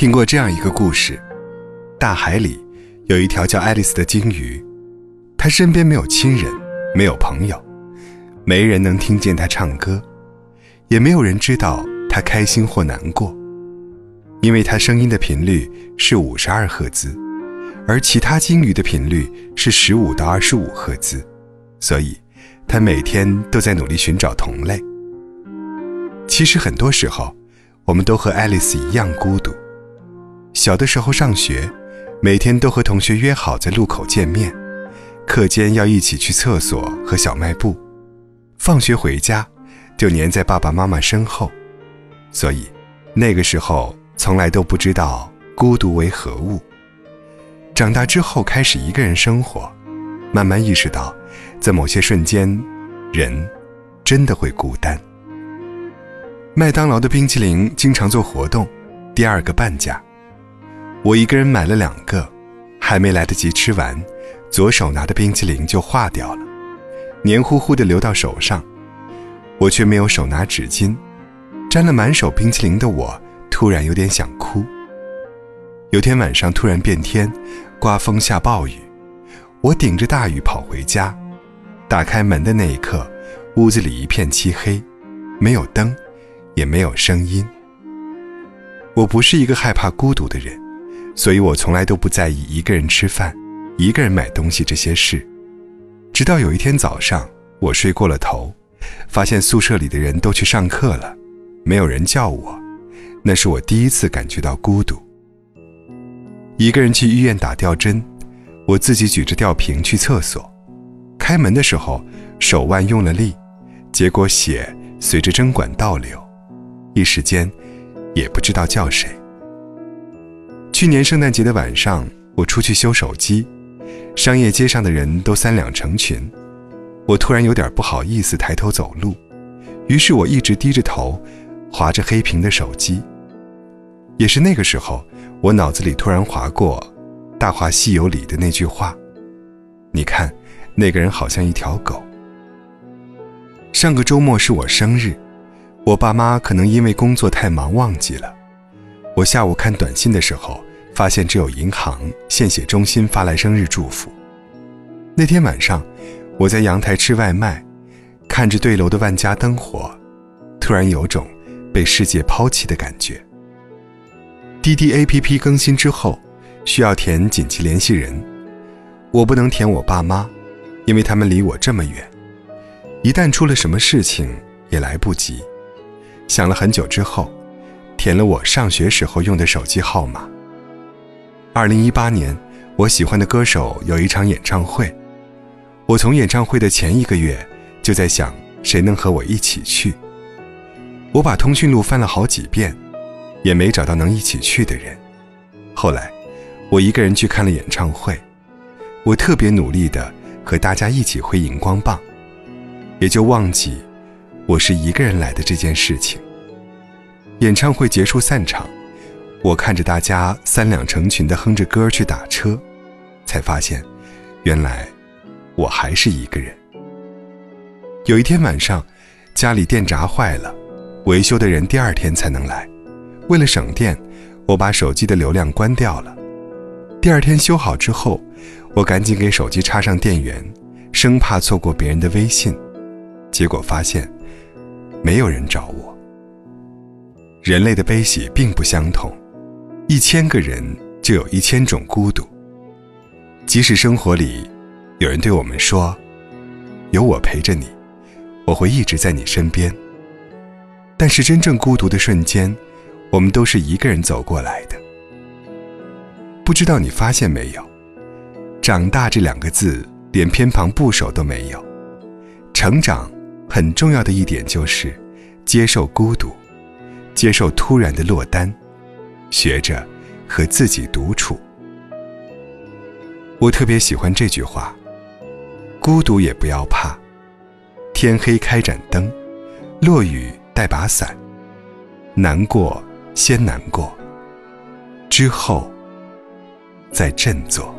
听过这样一个故事：大海里有一条叫爱丽丝的鲸鱼，它身边没有亲人，没有朋友，没人能听见它唱歌，也没有人知道它开心或难过，因为它声音的频率是五十二赫兹，而其他鲸鱼的频率是十五到二十五赫兹，所以它每天都在努力寻找同类。其实很多时候，我们都和爱丽丝一样孤独。小的时候上学，每天都和同学约好在路口见面，课间要一起去厕所和小卖部，放学回家就黏在爸爸妈妈身后，所以那个时候从来都不知道孤独为何物。长大之后开始一个人生活，慢慢意识到，在某些瞬间，人真的会孤单。麦当劳的冰淇淋经常做活动，第二个半价。我一个人买了两个，还没来得及吃完，左手拿的冰淇淋就化掉了，黏糊糊的流到手上，我却没有手拿纸巾，沾了满手冰淇淋的我突然有点想哭。有天晚上突然变天，刮风下暴雨，我顶着大雨跑回家，打开门的那一刻，屋子里一片漆黑，没有灯，也没有声音。我不是一个害怕孤独的人。所以我从来都不在意一个人吃饭、一个人买东西这些事，直到有一天早上，我睡过了头，发现宿舍里的人都去上课了，没有人叫我，那是我第一次感觉到孤独。一个人去医院打吊针，我自己举着吊瓶去厕所，开门的时候手腕用了力，结果血随着针管倒流，一时间也不知道叫谁。去年圣诞节的晚上，我出去修手机，商业街上的人都三两成群，我突然有点不好意思抬头走路，于是我一直低着头，划着黑屏的手机。也是那个时候，我脑子里突然划过《大话西游》里的那句话：“你看，那个人好像一条狗。”上个周末是我生日，我爸妈可能因为工作太忙忘记了，我下午看短信的时候。发现只有银行献血中心发来生日祝福。那天晚上，我在阳台吃外卖，看着对楼的万家灯火，突然有种被世界抛弃的感觉。滴滴 APP 更新之后，需要填紧急联系人，我不能填我爸妈，因为他们离我这么远，一旦出了什么事情也来不及。想了很久之后，填了我上学时候用的手机号码。二零一八年，我喜欢的歌手有一场演唱会。我从演唱会的前一个月就在想，谁能和我一起去。我把通讯录翻了好几遍，也没找到能一起去的人。后来，我一个人去看了演唱会。我特别努力的和大家一起挥荧光棒，也就忘记我是一个人来的这件事情。演唱会结束散场。我看着大家三两成群的哼着歌去打车，才发现，原来我还是一个人。有一天晚上，家里电闸坏了，维修的人第二天才能来。为了省电，我把手机的流量关掉了。第二天修好之后，我赶紧给手机插上电源，生怕错过别人的微信。结果发现，没有人找我。人类的悲喜并不相同。一千个人就有一千种孤独。即使生活里有人对我们说：“有我陪着你，我会一直在你身边。”但是真正孤独的瞬间，我们都是一个人走过来的。不知道你发现没有？长大这两个字连偏旁部首都没有。成长很重要的一点就是接受孤独，接受突然的落单。学着和自己独处。我特别喜欢这句话：“孤独也不要怕，天黑开盏灯，落雨带把伞。难过先难过，之后再振作。”